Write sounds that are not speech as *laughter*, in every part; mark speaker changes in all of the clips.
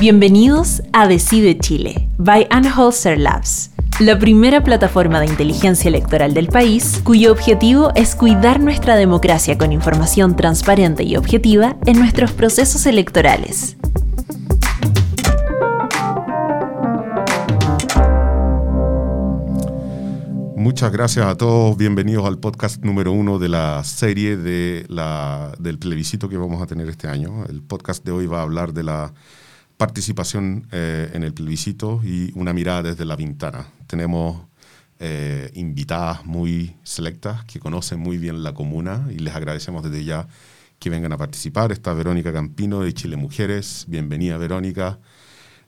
Speaker 1: Bienvenidos a Decide Chile, by Anholster Labs, la primera plataforma de inteligencia electoral del país, cuyo objetivo es cuidar nuestra democracia con información transparente y objetiva en nuestros procesos electorales.
Speaker 2: Muchas gracias a todos. Bienvenidos al podcast número uno de la serie de la, del plebiscito que vamos a tener este año. El podcast de hoy va a hablar de la participación eh, en el plebiscito y una mirada desde la ventana. Tenemos eh, invitadas muy selectas que conocen muy bien la comuna y les agradecemos desde ya que vengan a participar. Está Verónica Campino de Chile Mujeres. Bienvenida, Verónica.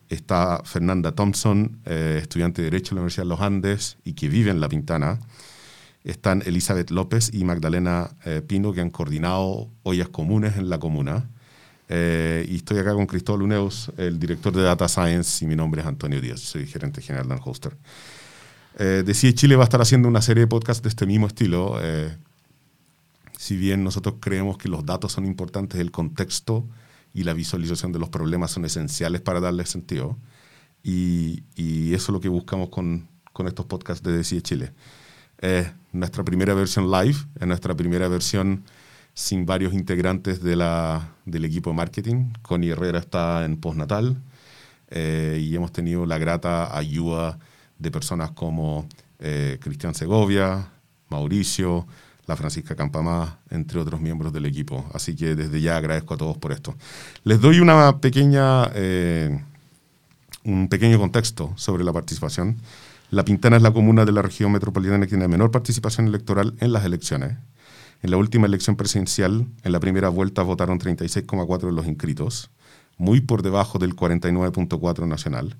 Speaker 2: Está Fernanda Thompson, eh, estudiante de Derecho en la Universidad de los Andes y que vive en La Pintana. Están Elizabeth López y Magdalena Pino, que han coordinado ollas comunes en la comuna. Eh, y estoy acá con Cristóbal Uneus, el director de Data Science, y mi nombre es Antonio Díaz, soy gerente general de Hoster. Eh, Decide Chile va a estar haciendo una serie de podcasts de este mismo estilo. Eh, si bien nosotros creemos que los datos son importantes, el contexto y la visualización de los problemas son esenciales para darle sentido. Y, eso es lo que buscamos con, con estos podcasts de Decide Chile. Es nuestra primera versión live, es nuestra primera versión sin varios integrantes de la, del equipo de marketing. Connie Herrera está en postnatal eh, y hemos tenido la grata ayuda de personas como eh, Cristian Segovia, Mauricio, la Francisca Campamá, entre otros miembros del equipo. Así que desde ya agradezco a todos por esto. Les doy una pequeña, eh, un pequeño contexto sobre la participación. La Pintana es la comuna de la región metropolitana que tiene menor participación electoral en las elecciones. En la última elección presidencial, en la primera vuelta votaron 36,4 de los inscritos, muy por debajo del 49,4 nacional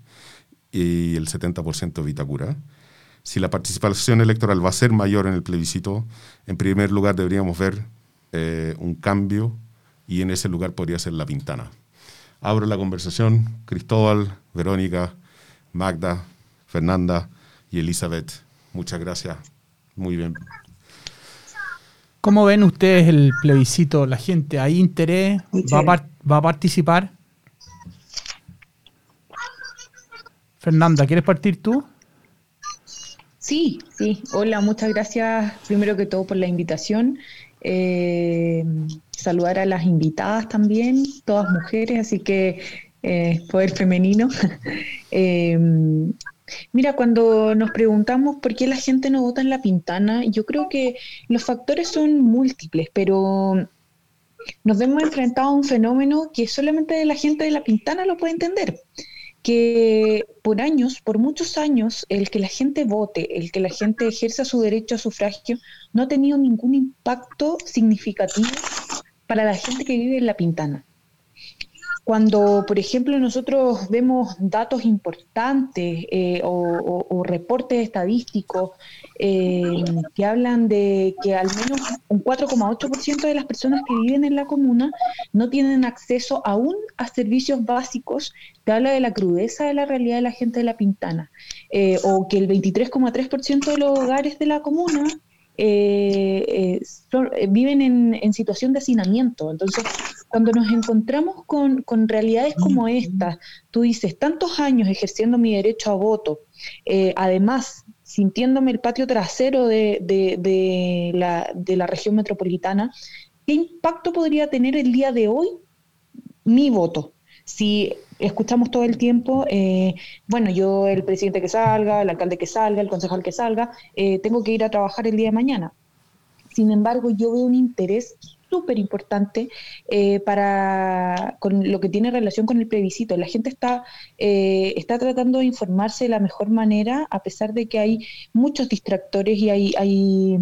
Speaker 2: y el 70% Vitacura. Si la participación electoral va a ser mayor en el plebiscito, en primer lugar deberíamos ver eh, un cambio y en ese lugar podría ser la Pintana. Abro la conversación. Cristóbal, Verónica, Magda, Fernanda y Elizabeth. Muchas gracias. Muy bien.
Speaker 3: ¿Cómo ven ustedes el plebiscito? ¿La gente hay interés? ¿Va a, participar? Fernanda, ¿quieres partir tú?
Speaker 4: Sí, sí. Hola, muchas gracias primero que todo por la invitación. Eh, saludar a las invitadas también, todas mujeres, así que eh, poder femenino. *laughs* eh, Mira, cuando nos preguntamos por qué la gente no vota en la pintana, yo creo que los factores son múltiples, pero nos vemos enfrentados a un fenómeno que solamente la gente de la pintana lo puede entender que por años, por muchos años, el que la gente vote, el que la gente ejerza su derecho a sufragio, no ha tenido ningún impacto significativo para la gente que vive en la pintana. Cuando, por ejemplo, nosotros vemos datos importantes eh, o, reportes estadísticos eh, que hablan de que al menos un 4,8% de las personas que viven en la comuna no tienen acceso aún a servicios básicos, te habla de la crudeza de la realidad de la gente de la Pintana, eh, o que el 23,3% de los hogares de la comuna eh, eh, viven en, situación de hacinamiento. Entonces, cuando nos encontramos con, realidades como esta, tú dices, tantos años ejerciendo mi derecho a voto, eh, además sintiéndome el patio trasero de, de, la, de la región metropolitana, ¿qué impacto podría tener el día de hoy mi voto? Si escuchamos todo el tiempo, eh, bueno, yo el presidente que salga, el alcalde que salga, el concejal que salga, eh, tengo que ir a trabajar el día de mañana. Sin embargo, yo veo un interés súper importante eh, para con lo que tiene relación con el plebiscito. La gente está, está tratando de informarse de la mejor manera, a pesar de que hay muchos distractores y hay, hay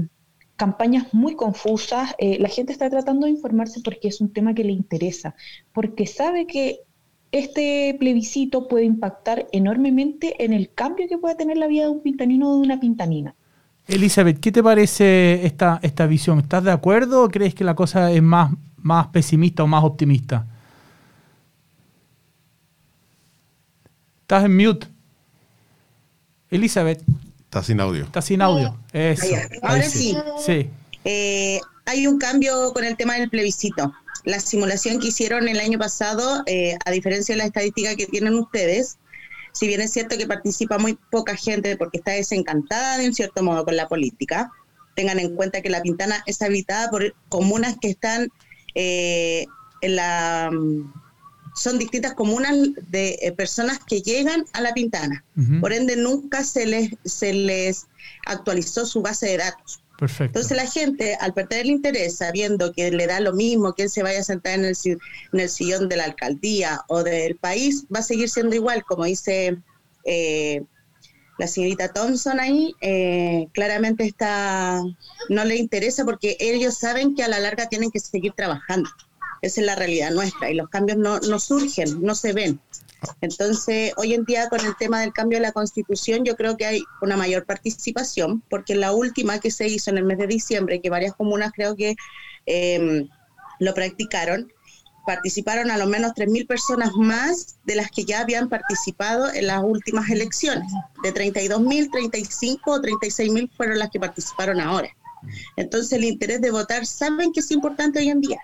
Speaker 4: campañas muy confusas. la gente está tratando de informarse porque es un tema que le interesa, porque sabe que este plebiscito puede impactar enormemente en el cambio que puede tener la vida de un pintanino o de una pintanina.
Speaker 3: Elizabeth, ¿qué te parece esta, esta visión? ¿Estás de acuerdo o crees que la cosa es más, más pesimista o más optimista? Estás en mute. Elizabeth.
Speaker 2: Estás sin audio.
Speaker 3: Estás sin audio.
Speaker 5: Ahora sí. sí. Eh, hay un cambio con el tema del plebiscito. La simulación que hicieron el año pasado, eh, a diferencia de la estadística que tienen ustedes, si bien es cierto que participa muy poca gente porque está desencantada de un cierto modo con la política, tengan en cuenta que La Pintana es habitada por comunas que están eh, en la... Son distintas comunas de eh, personas que llegan a La Pintana. Por ende, nunca se les, se les actualizó su base de datos. Entonces la gente, al perder el interés, sabiendo que le da lo mismo que se vaya a sentar en el, en el sillón de la alcaldía o del país, va a seguir siendo igual, como dice eh, la señorita Thompson ahí, eh, claramente está, no le interesa porque ellos saben que a la larga tienen que seguir trabajando. Esa es la realidad nuestra y los cambios no, no surgen, no se ven. Entonces, hoy en día con el tema del cambio de la constitución, yo creo que hay una mayor participación, porque la última que se hizo en el mes de diciembre, que varias comunas creo que em, lo practicaron, participaron a lo menos 3.000 personas más de las que ya habían participado en las últimas elecciones. De 32.000, 35 o 36.000 fueron las que participaron ahora. Entonces el interés de votar saben que es importante hoy en día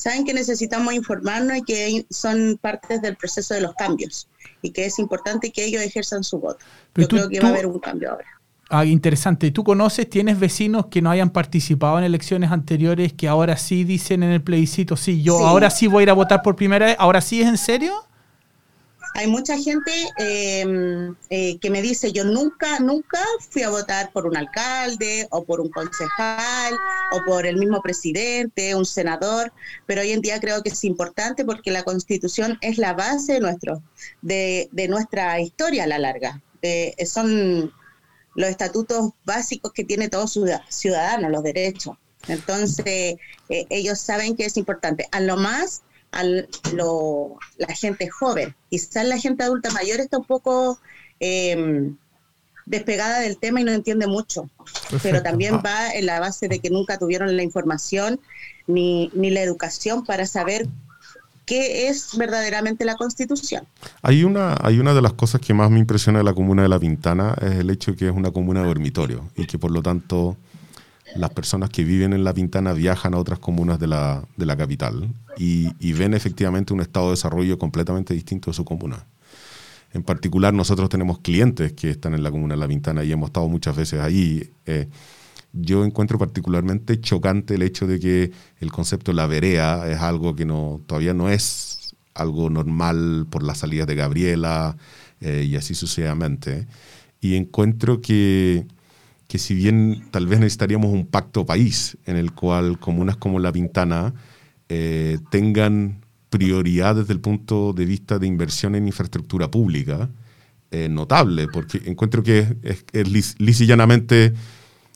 Speaker 5: saben que necesitamos informarnos y que son partes del proceso de los cambios y que es importante que ellos ejerzan su voto. Yo creo que va a haber un cambio ahora.
Speaker 3: Ah, interesante. ¿Tú conoces, tienes vecinos que no hayan participado en elecciones anteriores que ahora sí dicen en el plebiscito, sí, yo ahora sí voy a ir a votar por primera vez? ¿Ahora sí es en serio?
Speaker 5: Hay mucha gente em, eh, que me dice, yo nunca, nunca fui a votar por un alcalde o por un concejal o por el mismo presidente, un senador, pero hoy en día creo que es importante porque la constitución es la base de, nuestro, de, nuestra historia a la larga. son los estatutos básicos que tiene todo ciudadano, los derechos. Entonces, eh, ellos saben que es importante. A lo más a la gente joven. Quizás la gente adulta mayor está un poco em, despegada del tema y no entiende mucho, pero también ah. va en la base de que nunca tuvieron la información ni, ni la educación para saber qué es verdaderamente la constitución.
Speaker 2: Hay una, hay una de las cosas que más me impresiona de la comuna de La Pintana, es el hecho de que es una comuna de dormitorio y que por lo tanto las personas que viven en La Pintana viajan a otras comunas de la, de la capital y, ven efectivamente un estado de desarrollo completamente distinto de su comuna. En particular, nosotros tenemos clientes que están en la comuna de La Pintana y hemos estado muchas veces ahí. Eh, yo encuentro particularmente chocante el hecho de que el concepto de la verea es algo que no, todavía no es algo normal por las salidas de Gabriela eh, y así sucesivamente. Y encuentro que que si bien tal vez necesitaríamos un pacto país en el cual comunas como La Pintana eh, tengan prioridad desde el punto de vista de inversión en infraestructura pública eh, notable, porque encuentro que es, es,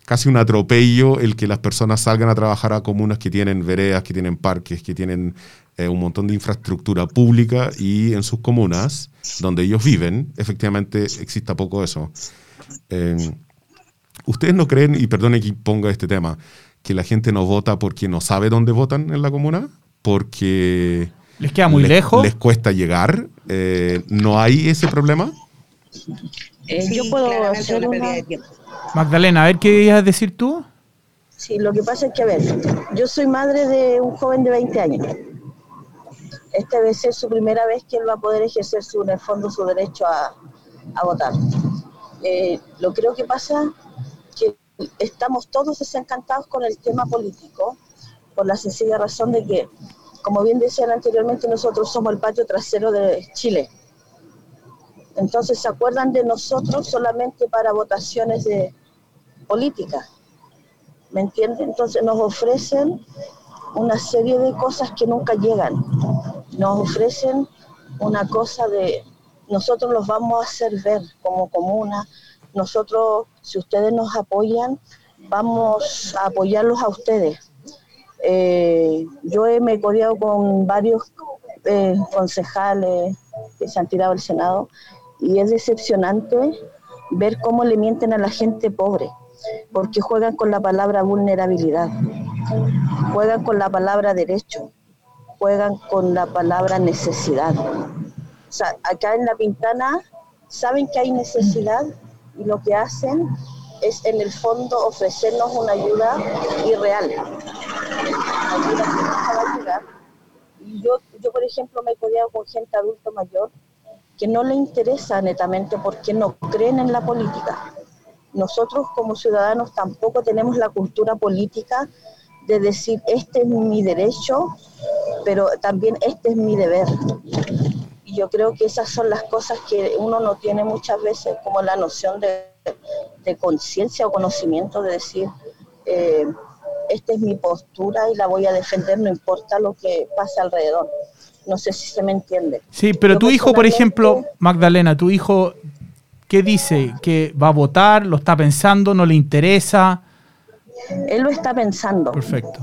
Speaker 2: casi un atropello el que las personas salgan a trabajar a comunas que tienen veredas, que tienen parques, que tienen eh, un montón de infraestructura pública y en sus comunas, donde ellos viven, efectivamente exista poco eso. ¿Ustedes no creen, y perdone que ponga este tema, que la gente no vota porque no sabe dónde votan en la comuna? Porque...
Speaker 3: ¿Les queda muy lejos?
Speaker 2: ¿Les cuesta llegar? Eh, ¿No hay ese problema?
Speaker 6: Eh, yo puedo hacer una...
Speaker 3: Magdalena, a ver qué ibas a decir tú.
Speaker 6: Sí, lo que pasa es que, a ver, yo soy madre de un joven de 20 años. Esta debe ser su primera vez que él va a poder ejercer su, en el fondo su derecho a, a votar. Eh, lo creo que pasa estamos todos desencantados con el tema político, por la sencilla razón de que, como bien decían anteriormente, nosotros somos el patio trasero de Chile. Entonces se acuerdan de nosotros solamente para votaciones de política. ¿Me entienden? Entonces nos ofrecen una serie de cosas que nunca llegan. Nos ofrecen una cosa de nosotros los vamos a hacer ver como comuna, nosotros, si ustedes nos apoyan, vamos a apoyarlos a ustedes. Eh, yo me he codeado con varios eh, concejales que se han tirado al Senado y es decepcionante ver cómo le mienten a la gente pobre, porque juegan con la palabra vulnerabilidad, juegan con la palabra derecho, juegan con la palabra necesidad. O sea, acá en La Pintana saben que hay necesidad, y lo que hacen es en el fondo ofrecernos una ayuda irreal. Yo, yo, por ejemplo, me he codeado con gente adulto mayor que no le interesa netamente porque no creen en la política. Nosotros como ciudadanos tampoco tenemos la cultura política de decir, este es mi derecho, pero también este es mi deber. Y yo creo que esas son las cosas que uno no tiene muchas veces, como la noción de, conciencia o conocimiento de decir, eh, esta es mi postura y la voy a defender, no importa lo que pase alrededor. No sé si se me entiende.
Speaker 3: Sí, pero tu hijo, por ejemplo, Magdalena, tu hijo, ¿qué dice? ¿Que va a votar? ¿Lo está pensando? ¿No le interesa?
Speaker 6: Él lo está pensando.
Speaker 3: Perfecto.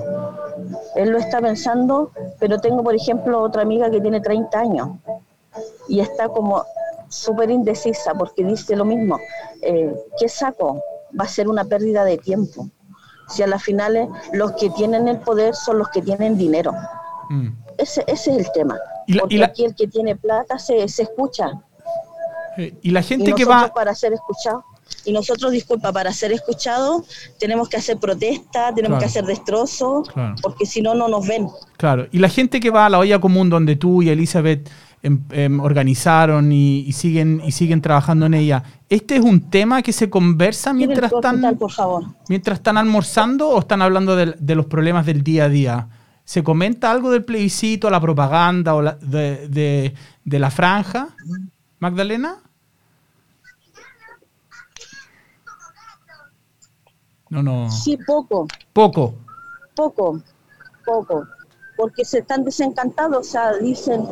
Speaker 6: Él lo está pensando, pero tengo, por ejemplo, otra amiga que tiene 30 años y está como súper indecisa porque dice lo mismo. Eh, ¿Qué saco? Va a ser una pérdida de tiempo. Si a las finales los que tienen el poder son los que tienen dinero. Mm. Ese, ese, es el tema. porque aquí el que tiene plata se, se escucha.
Speaker 3: Eh, y la gente que va...
Speaker 6: Para ser escuchado y nosotros, disculpa, para ser escuchados tenemos que hacer protesta, tenemos que hacer destrozos, porque si no, no nos ven.
Speaker 3: Claro, y la gente que va a la olla común donde tú y Elizabeth em, em, organizaron y, siguen y siguen trabajando en ella, ¿este es un tema que se conversa mientras están,
Speaker 6: por favor?
Speaker 3: mientras están almorzando o están hablando de, los problemas del día a día? ¿Se comenta algo del plebiscito, la propaganda o de, de la franja, Magdalena? No, no.
Speaker 6: Sí, poco.
Speaker 3: Poco.
Speaker 6: Poco, poco. Porque se están desencantados, o sea, dicen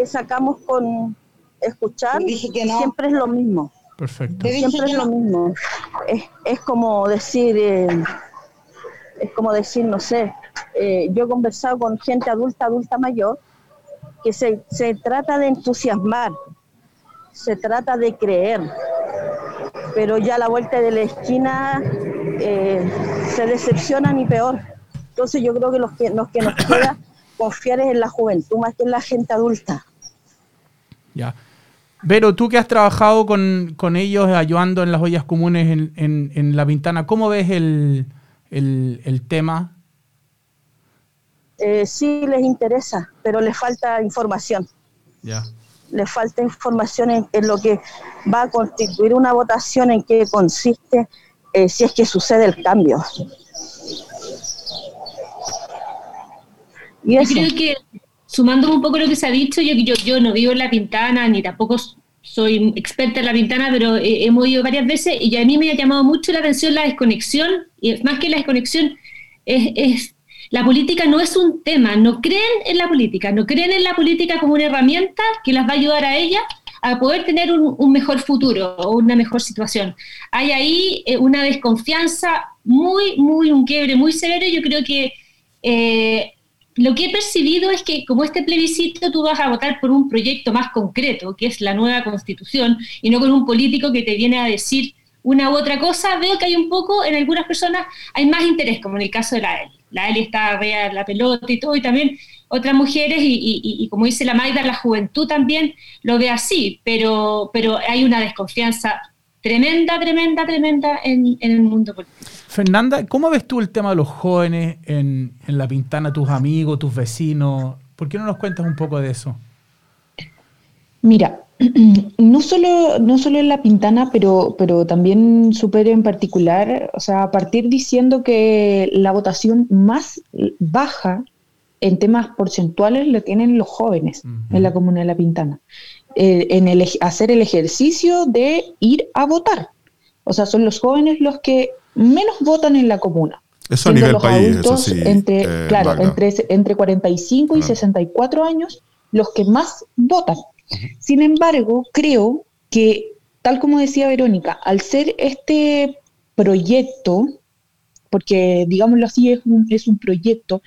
Speaker 6: que sacamos con escuchar, siempre es lo mismo.
Speaker 3: Perfecto.
Speaker 6: Siempre es lo mismo. Es, como decir, eh, es como decir, no sé, eh, yo he conversado con gente adulta, adulta mayor, que se, se trata de entusiasmar, se trata de creer, pero ya a la vuelta de la esquina eh, se decepcionan y peor. Entonces yo creo que, los que, los que nos queda *coughs* confiar es en la juventud más que en la gente adulta.
Speaker 3: Ya. Vero, tú que has trabajado con, ellos ayudando en las ollas comunes en, La Pintana, ¿cómo ves el, tema?
Speaker 6: Eh, sí les interesa, pero les falta información.
Speaker 3: Ya
Speaker 6: le falta información en, lo que va a constituir una votación, en qué consiste, eh, si es que sucede el cambio.
Speaker 7: yo creo que, sumando un poco lo que se ha dicho, yo, yo, yo no vivo en La Pintana, ni tampoco soy experta en La Pintana, pero hemos ido varias veces y a mí me ha llamado mucho la atención la desconexión, y más que la desconexión, es, es la política no es un tema, no creen en la política, no creen en la política como una herramienta que las va a ayudar a ellas a poder tener un, mejor futuro o una mejor situación. Hay ahí eh, una desconfianza muy, muy, un quiebre muy severo. Yo creo que eh, lo que he percibido es que como este plebiscito tú vas a votar por un proyecto más concreto, que es la nueva constitución, y no con un político que te viene a decir una u otra cosa, veo que hay un poco, en algunas personas hay más interés, como en el caso de la él la Eli está a la pelota y todo, y también otras mujeres, y, como dice la Maida, la juventud también lo ve así, pero, pero hay una desconfianza tremenda, tremenda, tremenda en, el mundo político.
Speaker 3: Fernanda, ¿cómo ves tú el tema de los jóvenes en, en La Pintana, tus amigos, tus vecinos? ¿Por qué no nos cuentas un poco de eso?
Speaker 4: Mira, *clears throat* no solo, no solo en La Pintana, pero, pero también supero en particular, o sea, a partir diciendo que la votación más baja en temas porcentuales lo tienen los jóvenes en la comuna de La Pintana, eh, en el, hacer el ejercicio de ir a votar. O sea, son los jóvenes los que menos votan en la comuna.
Speaker 2: Eso a nivel país, eso sí,
Speaker 4: entre, eh, claro, entre, entre 45 y 64 años, los que más votan. Sin embargo, creo que, tal como decía Verónica, al ser este proyecto, porque digámoslo así, es un, es un proyecto,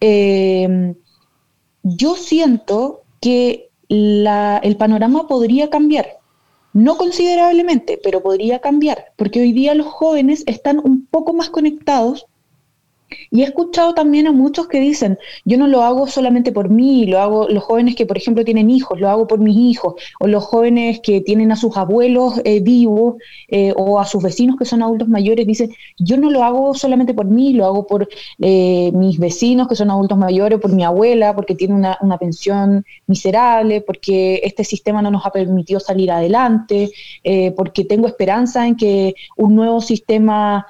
Speaker 4: eh, yo siento que el panorama podría cambiar. No considerablemente, pero podría cambiar, porque hoy día los jóvenes están un poco más conectados Y he escuchado también a muchos que dicen, yo no lo hago solamente por mí, lo hago los jóvenes que, por ejemplo, tienen hijos, lo hago por mis hijos, o los jóvenes que tienen a sus abuelos eh, vivos, eh, o a sus vecinos que son adultos mayores, dicen, yo no lo hago solamente por mí, lo hago por eh, mis vecinos que son adultos mayores, por mi abuela, porque tiene una, una pensión miserable, porque este sistema no nos ha permitido salir adelante, porque tengo esperanza en que un nuevo sistema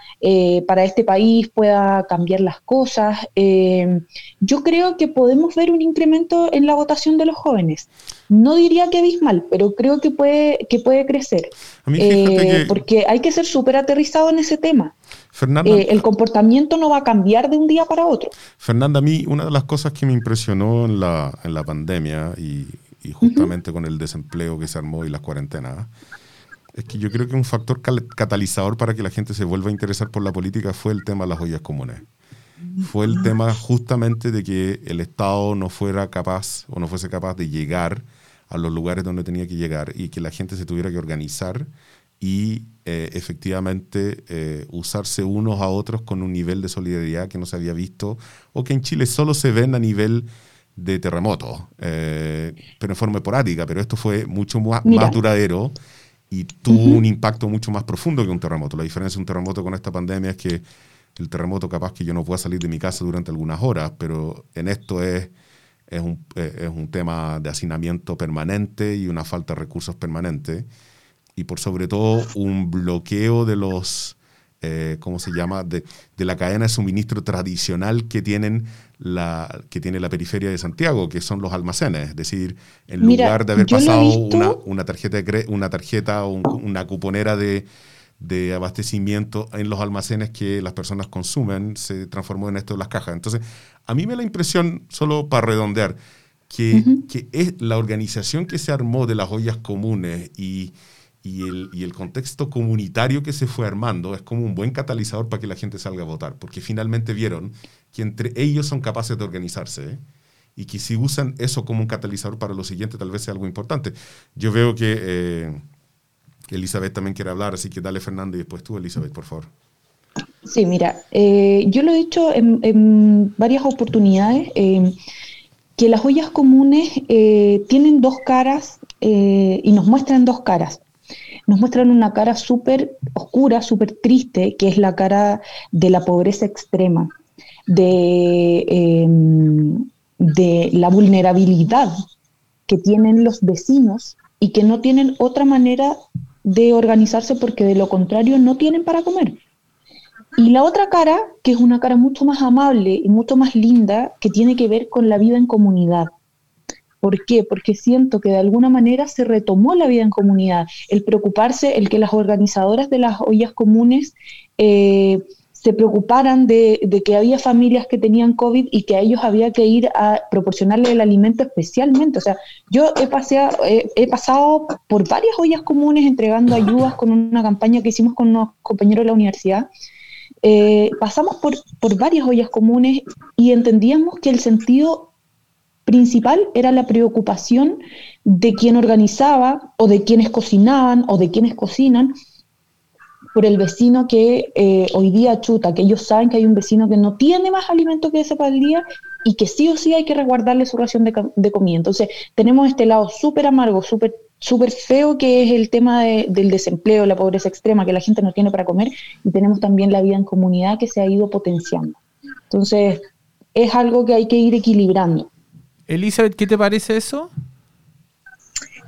Speaker 4: para este país pueda cambiar las cosas. Eh, yo creo que podemos ver un incremento en la votación de los jóvenes. No diría que abismal, pero creo que puede, que puede crecer. Eh, porque hay que ser súper aterrizado en ese tema. Fernanda, eh, el comportamiento no va a cambiar de un día para otro.
Speaker 2: Fernanda, a mí una de las cosas que me impresionó en la, en la pandemia y, justamente con el desempleo que se armó y las cuarentenas, es que yo creo que un factor catalizador para que la gente se vuelva a interesar por la política fue el tema de las ollas comunes. Fue el tema justamente de que el Estado no fuera capaz o no fuese capaz de llegar a los lugares donde tenía que llegar y que la gente se tuviera que organizar y eh, efectivamente eh, usarse unos a otros con un nivel de solidaridad que no se había visto o que en Chile solo se ven a nivel de terremoto, eh, pero en forma esporádica, pero esto fue mucho más, más duradero y tuvo un impacto mucho más profundo que un terremoto. La diferencia de un terremoto con esta pandemia es que el terremoto capaz que yo no pueda salir de mi casa durante algunas horas, pero en esto es, es, un, es un tema de hacinamiento permanente y una falta de recursos permanente. Y por sobre todo un bloqueo de los, eh, ¿cómo se llama?, de, de, la cadena de suministro tradicional que, tienen la, que tiene la periferia de Santiago, que son los almacenes. Es decir, en lugar de haber pasado una, una, tarjeta, de una tarjeta o una cuponera de, de abastecimiento en los almacenes que las personas consumen, se transformó en esto de las cajas. Entonces, a mí me da la impresión, solo para redondear, que, que es la organización que se armó de las ollas comunes y y el, y el, contexto comunitario que se fue armando es como un buen catalizador para que la gente salga a votar, porque finalmente vieron que entre ellos son capaces de organizarse ¿eh? y que si usan eso como un catalizador para lo siguiente tal vez sea algo importante. Yo veo que eh, Elizabeth también quiere hablar, así que dale Fernando y después tú, Elizabeth, por favor.
Speaker 4: Sí, mira, eh, yo lo he dicho en, varias oportunidades, que las ollas comunes tienen dos caras y nos muestran dos caras nos muestran una cara súper oscura, súper triste, que es la cara de la pobreza extrema, de, em, de la vulnerabilidad que tienen los vecinos y que no tienen otra manera de organizarse porque de lo contrario no tienen para comer. Y la otra cara, que es una cara mucho más amable y mucho más linda, que tiene que ver con la vida en comunidad, ¿Por qué? Porque siento que de alguna manera se retomó la vida en comunidad, el preocuparse, el que las organizadoras de las ollas comunes eh, se preocuparan de, que había familias que tenían COVID y que a ellos había que ir a proporcionarle el alimento especialmente. O sea, yo he, paseado, he pasado por varias ollas comunes entregando ayudas con una campaña que hicimos con unos compañeros de la universidad. Eh, pasamos por, por varias ollas comunes y entendíamos que el sentido principal era la preocupación de quien organizaba o de quienes cocinaban o de quienes cocinan por el vecino que eh, hoy día chuta, que ellos saben que hay un vecino que no tiene más alimento que ese para el día y que sí o sí hay que resguardarle su ración de, comida. Entonces tenemos este lado súper amargo, súper súper feo que es el tema del desempleo, la pobreza extrema, que la gente no tiene para comer, y tenemos también la vida en comunidad que se ha ido potenciando. Entonces, es algo que hay que ir equilibrando.
Speaker 3: Elizabeth, ¿qué te parece eso?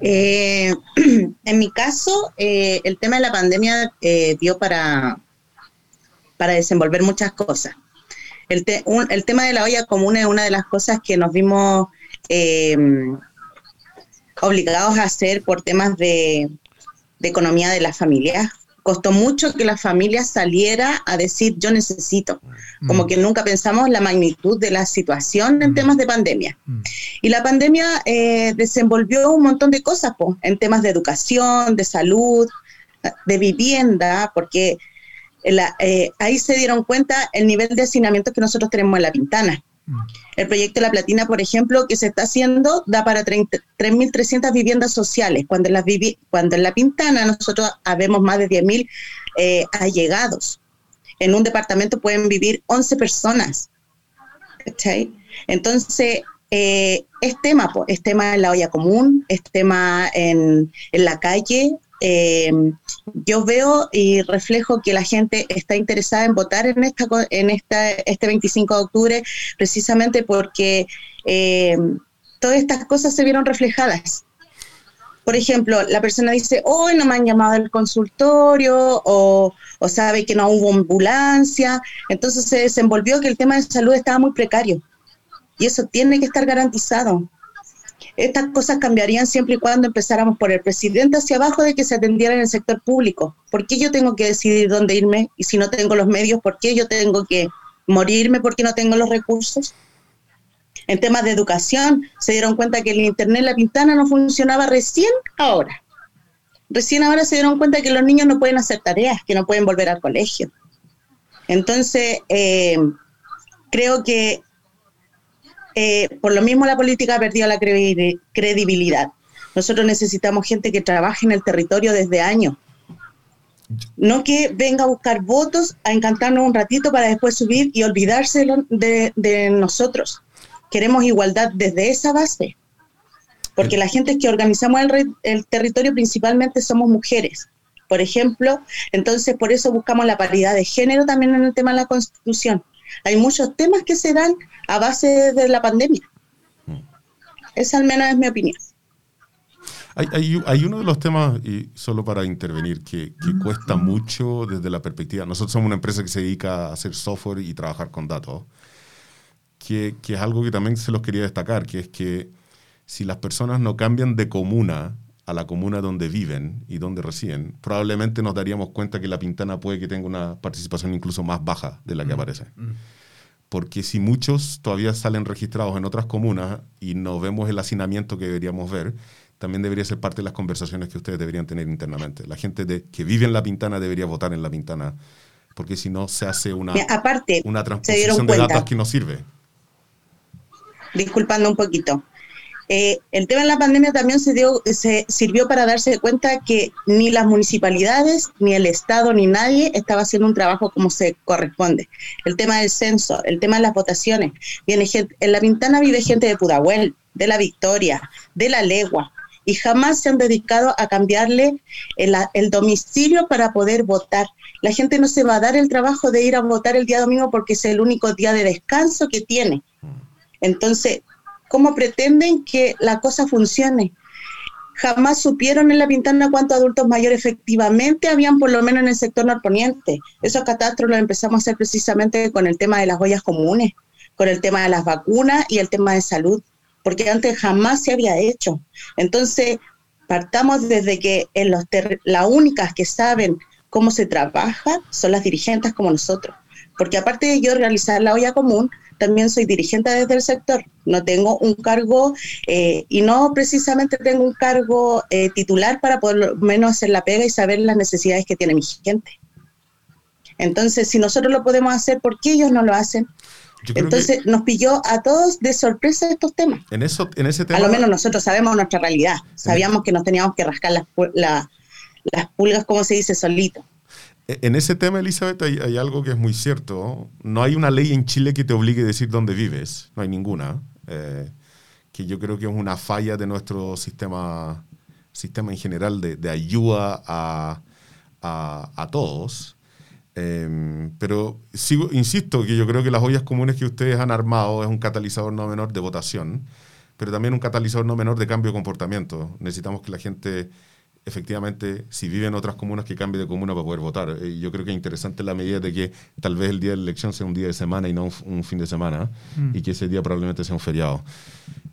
Speaker 5: Eh, *clears throat* en mi caso, eh, el tema de la pandemia eh, dio para, para desenvolver muchas cosas. El, tema de la olla común es una de las cosas que nos vimos obligados a hacer por temas de economía de las familias costó mucho que la familia saliera a decir yo necesito, como mm. que nunca pensamos la magnitud de la situación en mm. temas de pandemia. Mm. Y la pandemia eh, desenvolvió un montón de cosas en temas de educación, de salud, de vivienda, porque eh, ahí se dieron cuenta el nivel de hacinamiento que nosotros tenemos en la Pintana. Mm. El proyecto La Platina, por ejemplo, que se está haciendo, da para 3.300 viviendas sociales, cuando en, la cuando en La Pintana nosotros habemos más de 10.000 eh, allegados. en un departamento pueden vivir 11 personas. Entonces, eh, es tema, es tema en la olla común, es tema en, la calle. Eh, yo veo y reflejo que la gente está interesada en votar en esta en esta este 25 de octubre precisamente porque eh, todas estas cosas se vieron reflejadas. Por ejemplo, la persona dice, hoy no me han llamado al consultorio o sabe que no hubo ambulancia. Entonces se desenvolvió que el tema de salud estaba muy precario y eso tiene que estar garantizado. Estas cosas cambiarían siempre y cuando empezáramos por el presidente hacia abajo de que se atendiera en el sector público. ¿Por qué yo tengo que decidir dónde irme? Y si no tengo los medios, ¿por qué yo tengo que morirme porque no tengo los recursos? En temas de educación, se dieron cuenta que el Internet La Pintana no funcionaba recién ahora. Recién ahora se dieron cuenta que los niños no pueden hacer tareas, que no pueden volver al colegio. Entonces, eh, creo que eh, por lo mismo la política ha perdido la credibilidad. Nosotros necesitamos gente que trabaje en el territorio desde años. No que venga a buscar votos, a encantarnos un ratito para después subir y olvidarse de, nosotros. Queremos igualdad desde esa base. Porque la gente que organizamos el, el territorio principalmente somos mujeres por ejemplo. Entonces, por eso buscamos la paridad de género también en el tema de la Constitución. Hay muchos temas que se dan a base de la pandemia. Esa al menos es mi opinión.
Speaker 2: Hay, uno de los temas, y solo para intervenir, que, cuesta mucho desde la perspectiva. Nosotros somos una empresa que se dedica a hacer software y trabajar con datos, que, que es algo que también se los quería destacar, que es que si las personas no cambian de comuna a la comuna donde viven y donde residen, probablemente nos daríamos cuenta que la Pintana puede que tenga una participación incluso más baja de la que mm. aparece. Mm. Porque si muchos todavía salen registrados en otras comunas y no vemos el hacinamiento que deberíamos ver, también debería ser parte de las conversaciones que ustedes deberían tener internamente. La gente de, que vive en La Pintana debería votar en La Pintana, porque si no se hace una,
Speaker 5: aparte,
Speaker 2: una transposición de datos que no sirve.
Speaker 5: Disculpando un poquito eh, el tema de la pandemia también se, dio, se sirvió para darse cuenta que ni las municipalidades, ni el Estado, ni nadie estaba haciendo un trabajo como se corresponde. El tema del censo, el tema de las votaciones. Viene gente, en La Pintana vive gente de Pudahuel, de La Victoria, de La Legua, y jamás se han dedicado a cambiarle el, el, domicilio para poder votar. La gente no se va a dar el trabajo de ir a votar el día domingo porque es el único día de descanso que tiene. Entonces, ¿Cómo pretenden que la cosa funcione? Jamás supieron en la Pintana cuántos adultos mayores efectivamente habían, por lo menos en el sector norponiente. Esos catastros los empezamos a hacer precisamente con el tema de las ollas comunes, con el tema de las vacunas y el tema de salud, porque antes jamás se había hecho. Entonces, partamos desde que en los las únicas que saben cómo se trabaja son las dirigentes como nosotros. Porque aparte de yo realizar la olla común, también soy dirigente desde el sector. No tengo un cargo eh, y no precisamente tengo un cargo eh, titular para por lo menos hacer la pega y saber las necesidades que tiene mi gente. Entonces, si nosotros lo podemos hacer, ¿por qué ellos no lo hacen? Entonces nos pilló a todos de sorpresa estos temas.
Speaker 2: En eso, en ese tema.
Speaker 5: A lo menos nosotros sabemos nuestra realidad. Sabíamos que nos teníamos que rascar las, las pulgas, como se dice, solito.
Speaker 2: E, en ese tema, Elizabeth, hay, algo que es muy cierto. No hay una ley en Chile que te obligue a decir dónde vives. No hay ninguna. Eh, que yo creo que es una falla de nuestro sistema, sistema en general de, ayuda a, a, todos. Em, pero sigo, insisto que yo creo que las ollas comunes que ustedes han armado es un catalizador no menor de votación, pero también un catalizador no menor de cambio de comportamiento. Necesitamos que la gente efectivamente, si vive en otras comunas, que cambie de comuna para poder votar. Y yo creo que es interesante la medida de que tal vez el día de la elección sea un día de semana y no un, fin de semana, mm. y que ese día probablemente sea un feriado.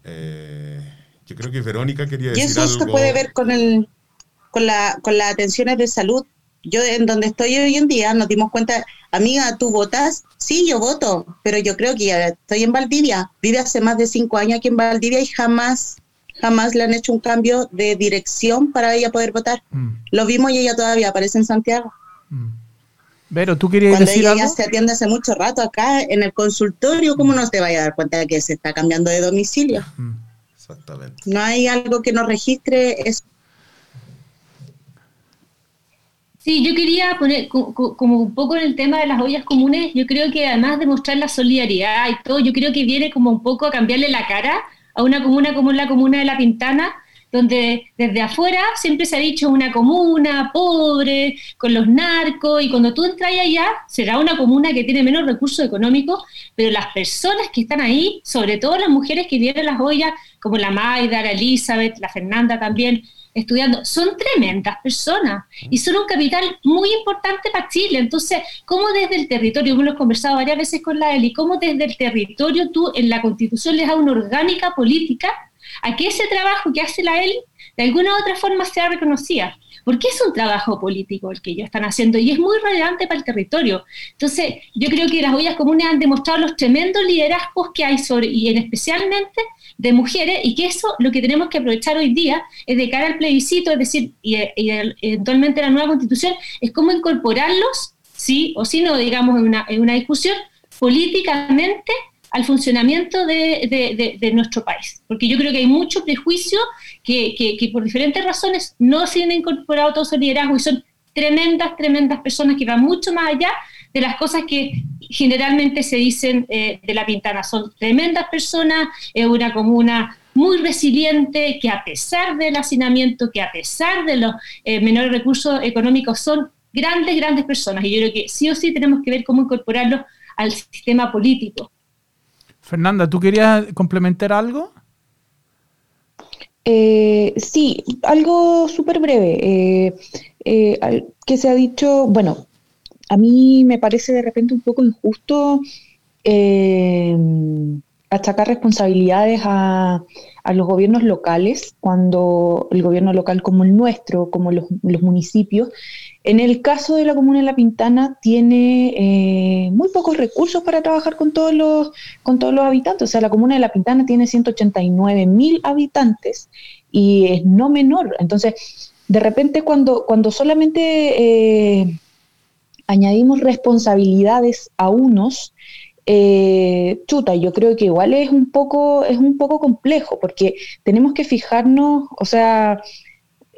Speaker 2: Eh, yo creo que Verónica quería decir
Speaker 5: algo. Y eso se puede ver con, el, con, la, con las atenciones de salud. Yo, en donde estoy hoy en día, nos dimos cuenta, amiga, ¿tú votas? Sí, yo voto, pero yo creo que ya estoy en Valdivia. Vive hace más de cinco años aquí en Valdivia y jamás jamás le han hecho un cambio de dirección para ella poder votar. Mm. Lo vimos y ella todavía aparece en Santiago.
Speaker 3: Pero mm. tú querías
Speaker 5: Cuando
Speaker 3: decir
Speaker 5: ella se atiende hace mucho rato acá en el consultorio, ¿cómo no te vaya a dar cuenta de que se está cambiando de domicilio? Mm. Exactamente. No hay algo que nos registre eso.
Speaker 7: Sí, yo quería poner como un poco en el tema de las ollas comunes, yo creo que además de mostrar la solidaridad y todo, yo creo que viene como un poco a cambiarle la cara a una comuna como la comuna de La Pintana, donde desde afuera siempre se ha dicho una comuna pobre, con los narcos, y cuando tú entras allá, será una comuna que tiene menos recursos económicos, pero las personas que están ahí, sobre todo las mujeres que tienen las ollas, como la Maida, la Elizabeth, la Fernanda también, estudiando, son tremendas personas y son un capital muy importante para Chile. Entonces, ¿cómo desde el territorio, hemos conversado varias veces con la Eli, cómo desde el territorio tú en la constitución les das una orgánica política a que ese trabajo que hace la Eli de alguna u otra forma sea reconocida? Porque es un trabajo político el que ellos están haciendo y es muy relevante para el territorio. Entonces, yo creo que las ollas comunes han demostrado los tremendos liderazgos que hay sobre, y en especialmente de mujeres, y que eso lo que tenemos que aprovechar hoy día es de cara al plebiscito, es decir, y, eventualmente la nueva constitución, es cómo incorporarlos, sí o sí no, digamos, en una, en una discusión políticamente al funcionamiento de, nuestro país. Porque yo creo que hay mucho prejuicio que, que, por diferentes razones no se han incorporado todos esos liderazgos y son tremendas, tremendas personas que van mucho más allá de las cosas que generalmente se dicen eh, de la Pintana. Son tremendas personas, es una comuna muy resiliente, que a pesar del hacinamiento, que a pesar de los eh, menores recursos económicos, son grandes, grandes personas. Y yo creo que sí o sí tenemos que ver cómo incorporarlos al sistema político.
Speaker 3: Fernanda, ¿tú querías complementar algo?
Speaker 4: Eh, sí, algo súper breve. Eh, eh, que se ha dicho, bueno, a mí me parece de repente un poco injusto achacar responsabilidades a, los gobiernos locales cuando el gobierno local como el nuestro, como los, municipios, en el caso de la comuna de La Pintana tiene eh, muy pocos recursos para trabajar con todos, los, con todos los habitantes. O sea, la comuna de La Pintana tiene 189 mil habitantes y es no menor. Entonces, de repente cuando, cuando solamente eh, añadimos responsabilidades a unos, eh, chuta, yo creo que igual es un poco, es un poco complejo, porque tenemos que fijarnos, o sea,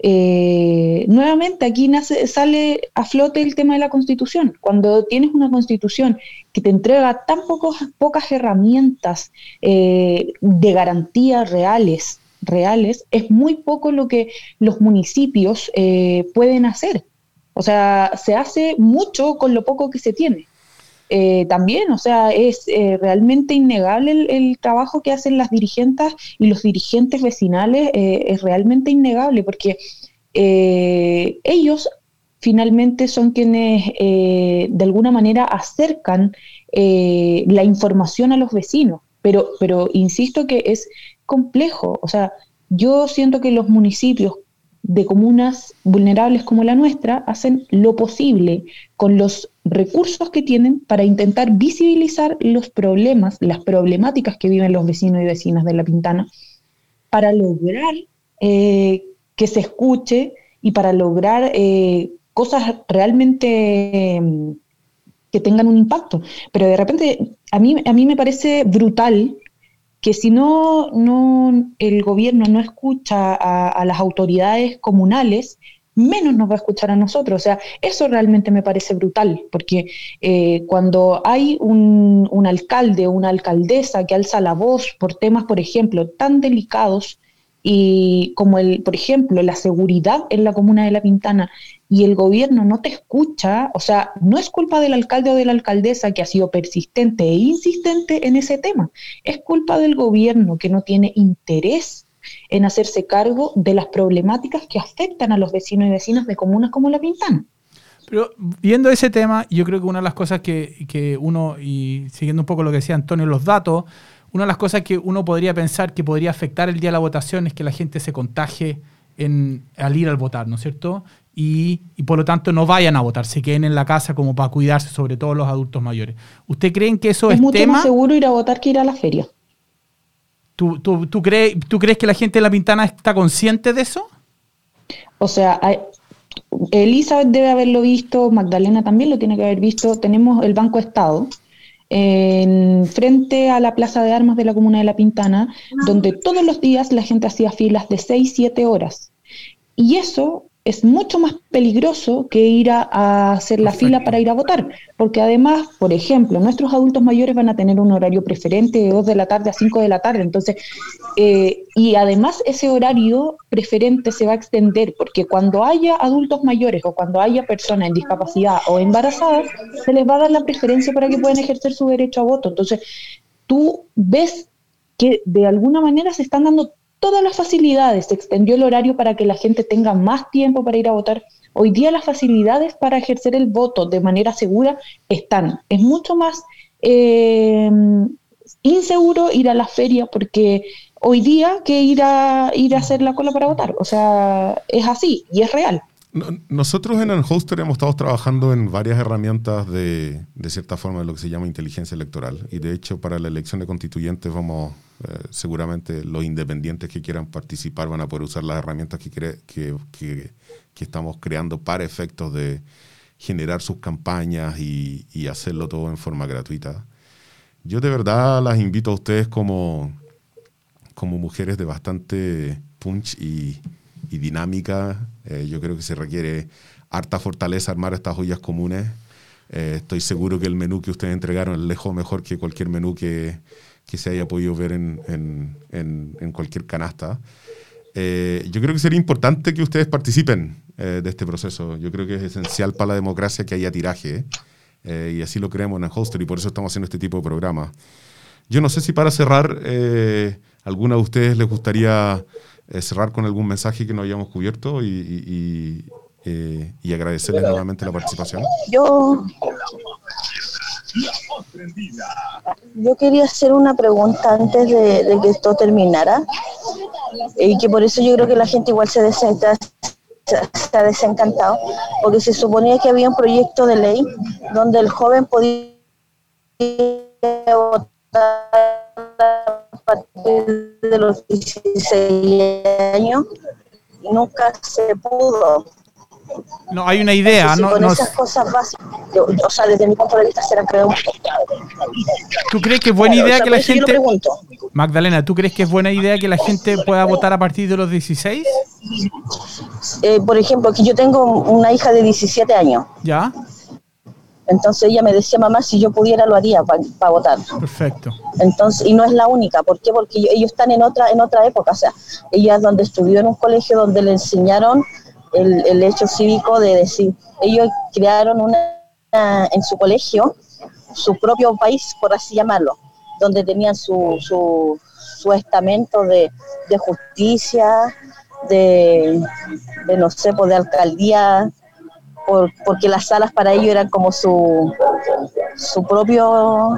Speaker 4: eh, nuevamente aquí nace, sale a flote el tema de la constitución. Cuando tienes una constitución que te entrega tan pocos, pocas herramientas eh, de garantías reales, reales, es muy poco lo que los municipios pueden hacer. O sea, se hace mucho con lo poco que se tiene. Eh, también, o sea, es eh, realmente innegable el, trabajo que hacen las dirigentes y los dirigentes vecinales, eh, es realmente innegable porque ellos finalmente son quienes de alguna manera acercan la información a los vecinos, pero, pero insisto que es complejo, o sea, yo siento que los municipios de comunas vulnerables como la nuestra hacen lo posible con los recursos que tienen para intentar visibilizar los problemas, las problemáticas que viven los vecinos y vecinas de La Pintana, para lograr eh, que se escuche y para lograr eh, cosas realmente mm, que tengan un impacto. Pero de repente a mí, a mí me parece brutal que si no, no el gobierno no escucha a, las autoridades comunales, menos nos va a escuchar a nosotros. O sea, eso realmente me parece brutal, porque eh, cuando hay un, un, alcalde o una alcaldesa que alza la voz por temas, por ejemplo, tan delicados y como el, por ejemplo, la seguridad en la comuna de La Pintana y el gobierno no te escucha, o sea, no es culpa del alcalde o de la alcaldesa que ha sido persistente e insistente en ese tema, es culpa del gobierno que no tiene interés en hacerse cargo de las problemáticas que afectan a los vecinos y vecinas de comunas como La Pintana.
Speaker 3: Pero viendo ese tema, yo creo que una de las cosas que, que uno, y siguiendo un poco lo que decía Antonio, los datos, una de las cosas que uno podría pensar que podría afectar el día de la votación es que la gente se contagie en, al ir al votar, ¿no es cierto? Y, por lo tanto no vayan a votar, se queden en la casa como para cuidarse, sobre todo los adultos mayores. ¿Usted creen que eso es,
Speaker 4: es mucho más seguro ir a votar que ir a la feria?
Speaker 3: ¿Tú, tú, crees, ¿Tú crees que la gente de La Pintana está consciente de eso?
Speaker 4: O sea, Elizabeth debe haberlo visto, Magdalena también lo tiene que haber visto. Tenemos el Banco Estado, en frente a la Plaza de Armas de la Comuna de La Pintana, donde todos los días la gente hacía filas de 6, 7 horas. Y eso es mucho más peligroso que ir a, hacer la fila para ir a votar, porque además, por ejemplo, nuestros adultos mayores van a tener un horario preferente de 2 de la tarde a 5 de la tarde, entonces, eh, y además ese horario preferente se va a extender, porque cuando haya adultos mayores o cuando haya personas en discapacidad o embarazadas, se les va a dar la preferencia para que puedan ejercer su derecho a voto. Entonces, tú ves que de alguna manera se están dando todas las facilidades, se extendió el horario para que la gente tenga más tiempo para ir a votar. Hoy día las facilidades para ejercer el voto de manera segura están. Es mucho más eh, inseguro ir a la feria porque hoy día que ir a ir a hacer la cola para votar. O sea, es así y es real.
Speaker 2: Nosotros en Unhoster hemos estado trabajando en varias herramientas de, de cierta forma de lo que se llama inteligencia electoral. Y de hecho, para la elección de constituyentes vamos eh, seguramente los independientes que quieran participar van a poder usar las herramientas que, que, que, estamos creando para efectos de generar sus campañas y, y, hacerlo todo en forma gratuita. Yo de verdad las invito a ustedes como, como mujeres de bastante punch y, y dinámica. Eh, yo creo que se requiere harta fortaleza armar estas joyas comunes. Eh, estoy seguro que el menú que ustedes entregaron es lejos mejor que cualquier menú que, que se haya podido ver en, en, en, cualquier canasta. Eh, yo creo que sería importante que ustedes participen eh, de este proceso. Yo creo que es esencial para la democracia que haya tiraje. Eh, y así lo creemos en Hoster y por eso estamos haciendo este tipo de programa. Yo no sé si para cerrar, alguna de ustedes les gustaría cerrar con algún mensaje que no hayamos cubierto y, y, y agradecerles nuevamente la participación.
Speaker 6: Yo yo quería hacer una pregunta antes de, que esto terminara y que por eso yo creo que la gente igual se, se ha desencantado, porque se suponía que había un proyecto de ley donde el joven podía votar de los 16 años y nunca se pudo.
Speaker 3: No, hay una idea. no,
Speaker 6: con esas cosas básicas, o sea, desde mi punto de vista será creo.
Speaker 3: ¿Tú crees que es buena idea que la gente... Magdalena, ¿tú crees que es buena idea que la gente pueda votar a partir de los 16?
Speaker 6: Eh, por ejemplo, que yo tengo una hija de 17 años.
Speaker 3: ¿Ya?
Speaker 6: Entonces ella me decía, mamá, si yo pudiera lo haría para votar.
Speaker 3: Perfecto.
Speaker 6: Entonces, y no es la única, ¿por qué? Porque ellos están en otra, en otra época, o sea, ella es donde estudió en un colegio donde le enseñaron el, hecho cívico de decir, ellos crearon una, en su colegio su propio país, por así llamarlo, donde tenían su, su, su estamento de, justicia, de, no sé, pues de alcaldía, porque las salas para ellos eran como su, su propio,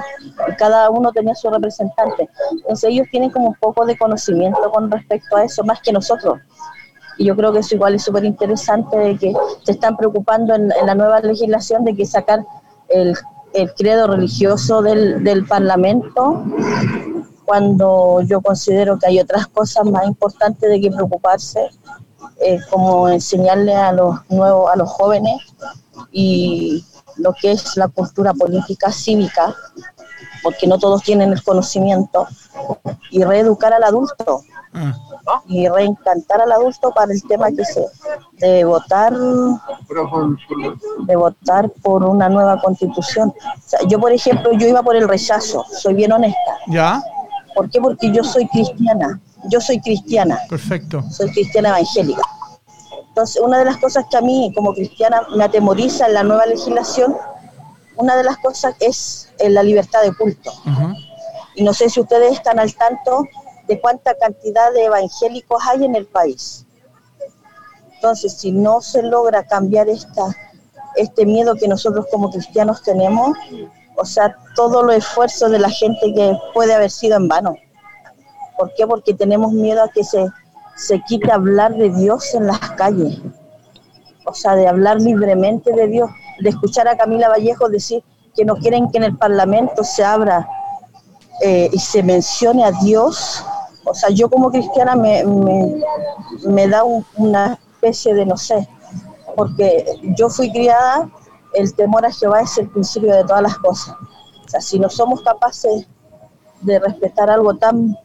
Speaker 6: cada uno tenía su representante. Entonces ellos tienen como un poco de conocimiento con respecto a eso, más que nosotros. Y yo creo que eso igual es súper interesante de que se están preocupando en, la nueva legislación de que sacar el, el credo religioso del, del, Parlamento cuando yo considero que hay otras cosas más importantes de que preocuparse, eh, como enseñarle a los nuevos, a los jóvenes y lo que es la cultura política cívica, porque no todos tienen el conocimiento, y reeducar al adulto. Mm y reencantar al adulto para el tema que se de votar de votar por una nueva constitución. yo por ejemplo yo iba por el rechazo, soy bien honesta.
Speaker 3: ¿Ya?
Speaker 6: ¿Por qué? Porque yo soy cristiana. Yo soy cristiana.
Speaker 3: Perfecto.
Speaker 6: Soy cristiana evangélica. Entonces, una de las cosas que a mí como cristiana me atemoriza en la nueva legislación, una de las cosas es la libertad de culto. Y no sé si ustedes están al tanto de cuánta cantidad de evangélicos hay en el país. Entonces, si no se logra cambiar esta, este miedo que nosotros como cristianos tenemos, o sea, todo lo esfuerzo de la gente que puede haber sido en vano. ¿Por qué? Porque tenemos miedo a que se, se quite hablar de Dios en las calles. O sea, de hablar libremente de Dios, de escuchar a Camila Vallejo decir que no quieren que en el Parlamento se abra eh, y se mencione a Dios o sea, yo como cristiana me, me, da una especie de, no sé, porque yo fui criada, el temor a Jehová es el principio de todas las cosas. O sea, si no somos capaces de respetar algo tan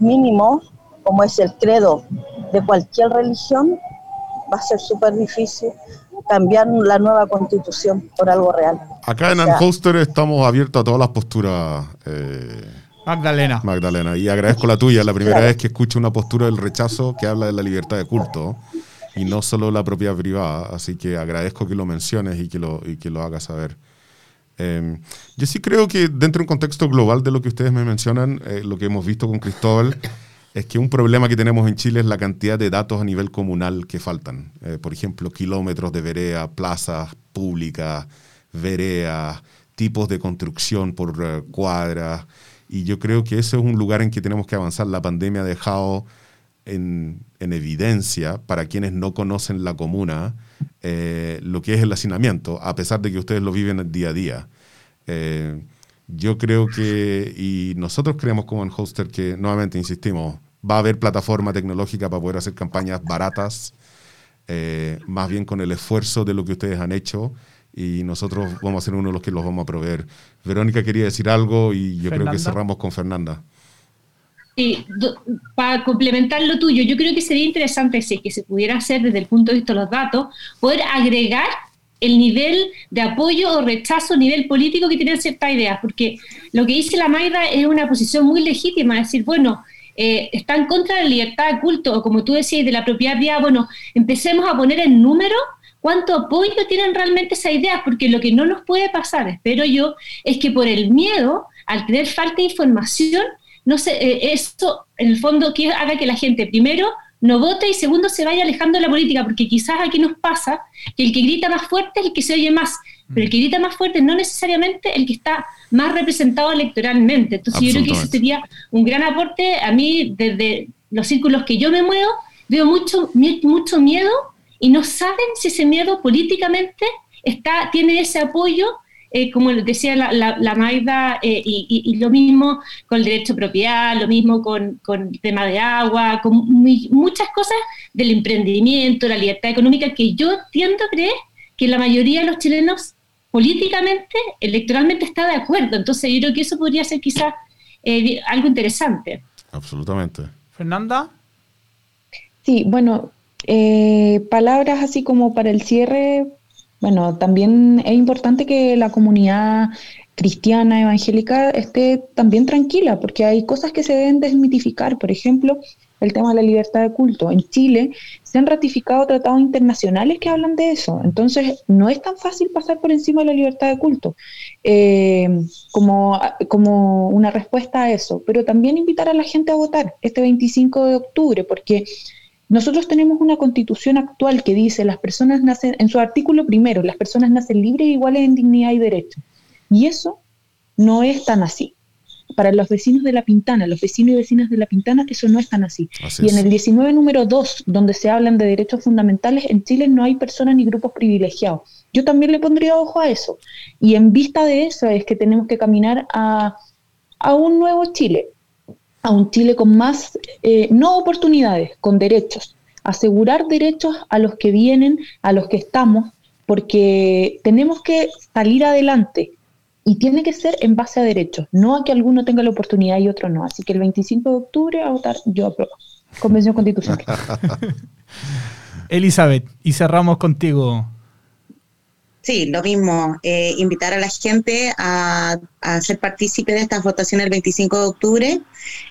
Speaker 6: mínimo como es el credo de cualquier religión, va a ser súper difícil cambiar la nueva constitución por algo real.
Speaker 2: Acá en Unhoster estamos abiertos a todas las posturas. Eh,
Speaker 3: Magdalena.
Speaker 2: Magdalena, y agradezco la tuya, la primera vez que escucho una postura del rechazo que habla de la libertad de culto y no solo la propiedad privada, así que agradezco que lo menciones y que lo, y que lo hagas saber. Em, yo sí creo que dentro de un contexto global de lo que ustedes me mencionan, eh, lo que hemos visto con Cristóbal, es que un problema que tenemos en Chile es la cantidad de datos a nivel comunal que faltan. Eh, por ejemplo, kilómetros de vereda, plazas públicas, veredas, tipos de construcción por uh, cuadras. Y yo creo que ese es un lugar en que tenemos que avanzar. La pandemia ha dejado en, en evidencia, para quienes no conocen la comuna, eh, lo que es el hacinamiento, a pesar de que ustedes lo viven día a día. Eh, yo creo que, y nosotros creemos como en Hoster que, nuevamente insistimos, va a haber plataforma tecnológica para poder hacer campañas baratas, eh, más bien con el esfuerzo de lo que ustedes han hecho, y nosotros vamos a ser uno de los que los vamos a proveer. Verónica quería decir algo y yo creo que cerramos con Fernanda.
Speaker 7: Para complementar lo tuyo, yo creo que sería interesante si que se pudiera hacer desde el punto de vista de los datos, poder agregar el nivel de apoyo o rechazo nivel político que tienen ciertas ideas, porque lo que dice la Maida es una posición muy legítima, decir, bueno, eh, está en contra de la libertad de culto, o como tú decías, de la propiedad privada, bueno, empecemos a poner en número cuánto apoyo tienen realmente esas ideas, porque lo que no nos puede pasar, espero yo, es que por el miedo, al tener falta de información, no sé, eh, esto en el fondo que haga que la gente primero no vote y segundo se vaya alejando de la política, porque quizás aquí nos pasa que el que grita más fuerte es el que se oye más, pero el que grita más fuerte no necesariamente el que está más representado electoralmente. Entonces yo creo que eso sería un gran aporte. A mí, desde los círculos que yo me muevo, veo mucho, mucho miedo y no saben si ese miedo políticamente está, tiene ese apoyo eh, como decía la, la, Magda, eh, y, lo mismo con el derecho a propiedad, lo mismo con, el tema de agua, con muchas cosas del emprendimiento, la libertad económica, que yo tiendo a creer que la mayoría de los chilenos políticamente, electoralmente está de acuerdo. Entonces yo creo que eso podría ser quizás eh, algo interesante.
Speaker 2: Absolutamente.
Speaker 3: Fernanda.
Speaker 4: Sí, bueno, palabras así como para el cierre, bueno, también es importante que la comunidad cristiana evangélica esté también tranquila, porque hay cosas que se deben desmitificar. Por ejemplo, el tema de la libertad de culto. En Chile se han ratificado tratados internacionales que hablan de eso. Entonces, no es tan fácil pasar por encima de la libertad de culto eh, como, como una respuesta a eso. Pero también invitar a la gente a votar este 25 de octubre, porque nosotros tenemos una constitución actual que dice las personas nacen, en su artículo primero, las personas nacen libres e iguales en dignidad y derecho. Y eso no es tan así. Para los vecinos de La Pintana, los vecinos y vecinas de La Pintana, eso no es tan así. y en el 19 número 2, donde se hablan de derechos fundamentales, en Chile no hay personas ni grupos privilegiados. Yo también le pondría ojo a eso. Y en vista de eso es que tenemos que caminar a, a un nuevo Chile, a un Chile con más, eh, no oportunidades, con derechos. Asegurar derechos a los que vienen, a los que estamos, porque tenemos que salir adelante y tiene que ser en base a derechos, no a que alguno tenga la oportunidad y otro no. Así que el 25 de octubre a votar, yo apruebo. Convención Constitucional. *laughs* *laughs*
Speaker 3: Elizabeth, y cerramos contigo.
Speaker 5: Sí, lo mismo, eh, invitar a la gente a, ser partícipe de estas votaciones el 25 de octubre.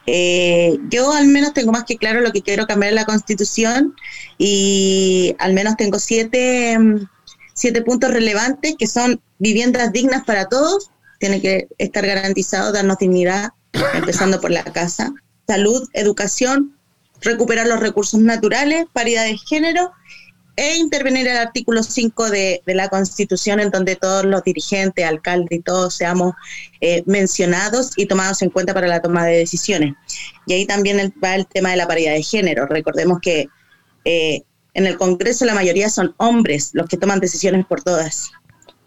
Speaker 5: Eh, yo al menos tengo más que claro lo que quiero cambiar en la Constitución y al menos tengo siete, siete puntos relevantes que son viviendas dignas para todos, tiene que estar garantizado, darnos dignidad, empezando por la casa, salud, educación, recuperar los recursos naturales, paridad de género e intervenir el artículo 5 de, la Constitución en donde todos los dirigentes, alcaldes y todos seamos eh, mencionados y tomados en cuenta para la toma de decisiones. Y ahí también va el tema de la paridad de género. Recordemos que eh, en el Congreso la mayoría son hombres los que toman decisiones por todas,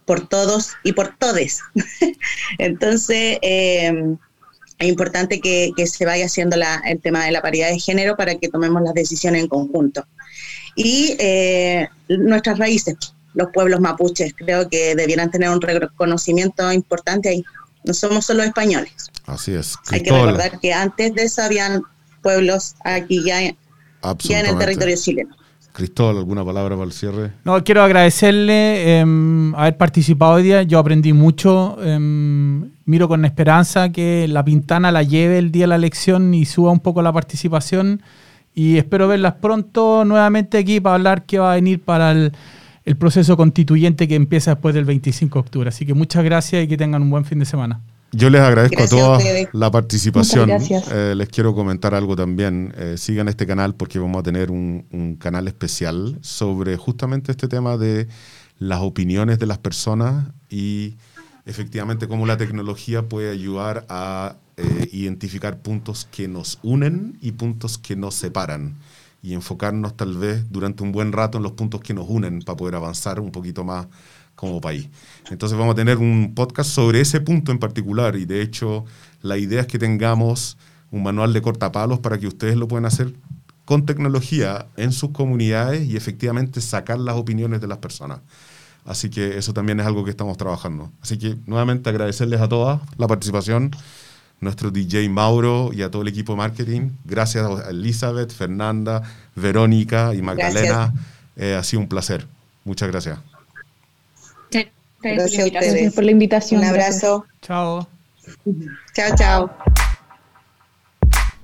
Speaker 5: por todos y por todes. *laughs* Entonces, eh, es importante que, se vaya haciendo el tema de la paridad de género para que tomemos las decisiones en conjunto y eh, nuestras raíces, los pueblos mapuches. Creo que debieran tener un reconocimiento importante ahí. No somos solo españoles.
Speaker 2: Así es.
Speaker 5: Hay que recordar que antes de eso habían pueblos aquí ya, ya en el territorio chileno.
Speaker 2: Cristóbal, ¿alguna palabra para el cierre?
Speaker 3: No, quiero agradecerle em, haber participado hoy día. Yo aprendí mucho. Em, miro con esperanza que la Pintana la lleve el día de la elección y suba un poco la participación. Y espero verlas pronto nuevamente aquí para hablar qué va a venir para el, el proceso constituyente que empieza después del 25 de octubre. Así que muchas gracias y que tengan un buen fin de semana.
Speaker 2: Yo les agradezco
Speaker 5: Gracias
Speaker 2: a todos la participación. Eh, les quiero comentar algo también. Eh, sigan este canal porque vamos a tener un, un canal especial sobre justamente este tema de las opiniones de las personas y efectivamente cómo la tecnología puede ayudar a eh, identificar puntos que nos unen y puntos que nos separan y enfocarnos tal vez durante un buen rato en los puntos que nos unen para poder avanzar un poquito más como país. Entonces vamos a tener un podcast sobre ese punto en particular y de hecho la idea es que tengamos un manual de cortapalos para que ustedes lo puedan hacer con tecnología en sus comunidades y efectivamente sacar las opiniones de las personas. Así que eso también es algo que estamos trabajando. Así que nuevamente agradecerles a todas la participación, nuestro DJ Mauro y a todo el equipo de marketing. Gracias a Elizabeth, Fernanda, Verónica y Magdalena. Eh, ha sido un placer. Muchas gracias.
Speaker 7: Gracias por la
Speaker 5: Gracias a
Speaker 7: invitación.
Speaker 5: ustedes.
Speaker 4: Gracias por la invitación.
Speaker 5: Un
Speaker 4: gracias.
Speaker 5: abrazo.
Speaker 3: Chao.
Speaker 5: Chao, chao.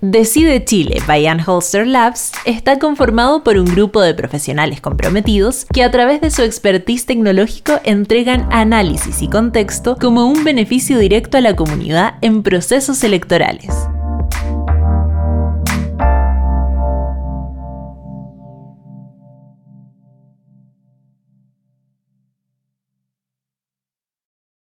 Speaker 1: Decide Chile by Holster Labs está conformado por un grupo de profesionales comprometidos que a través de su expertise tecnológico entregan análisis y contexto como un beneficio directo a la comunidad en procesos electorales.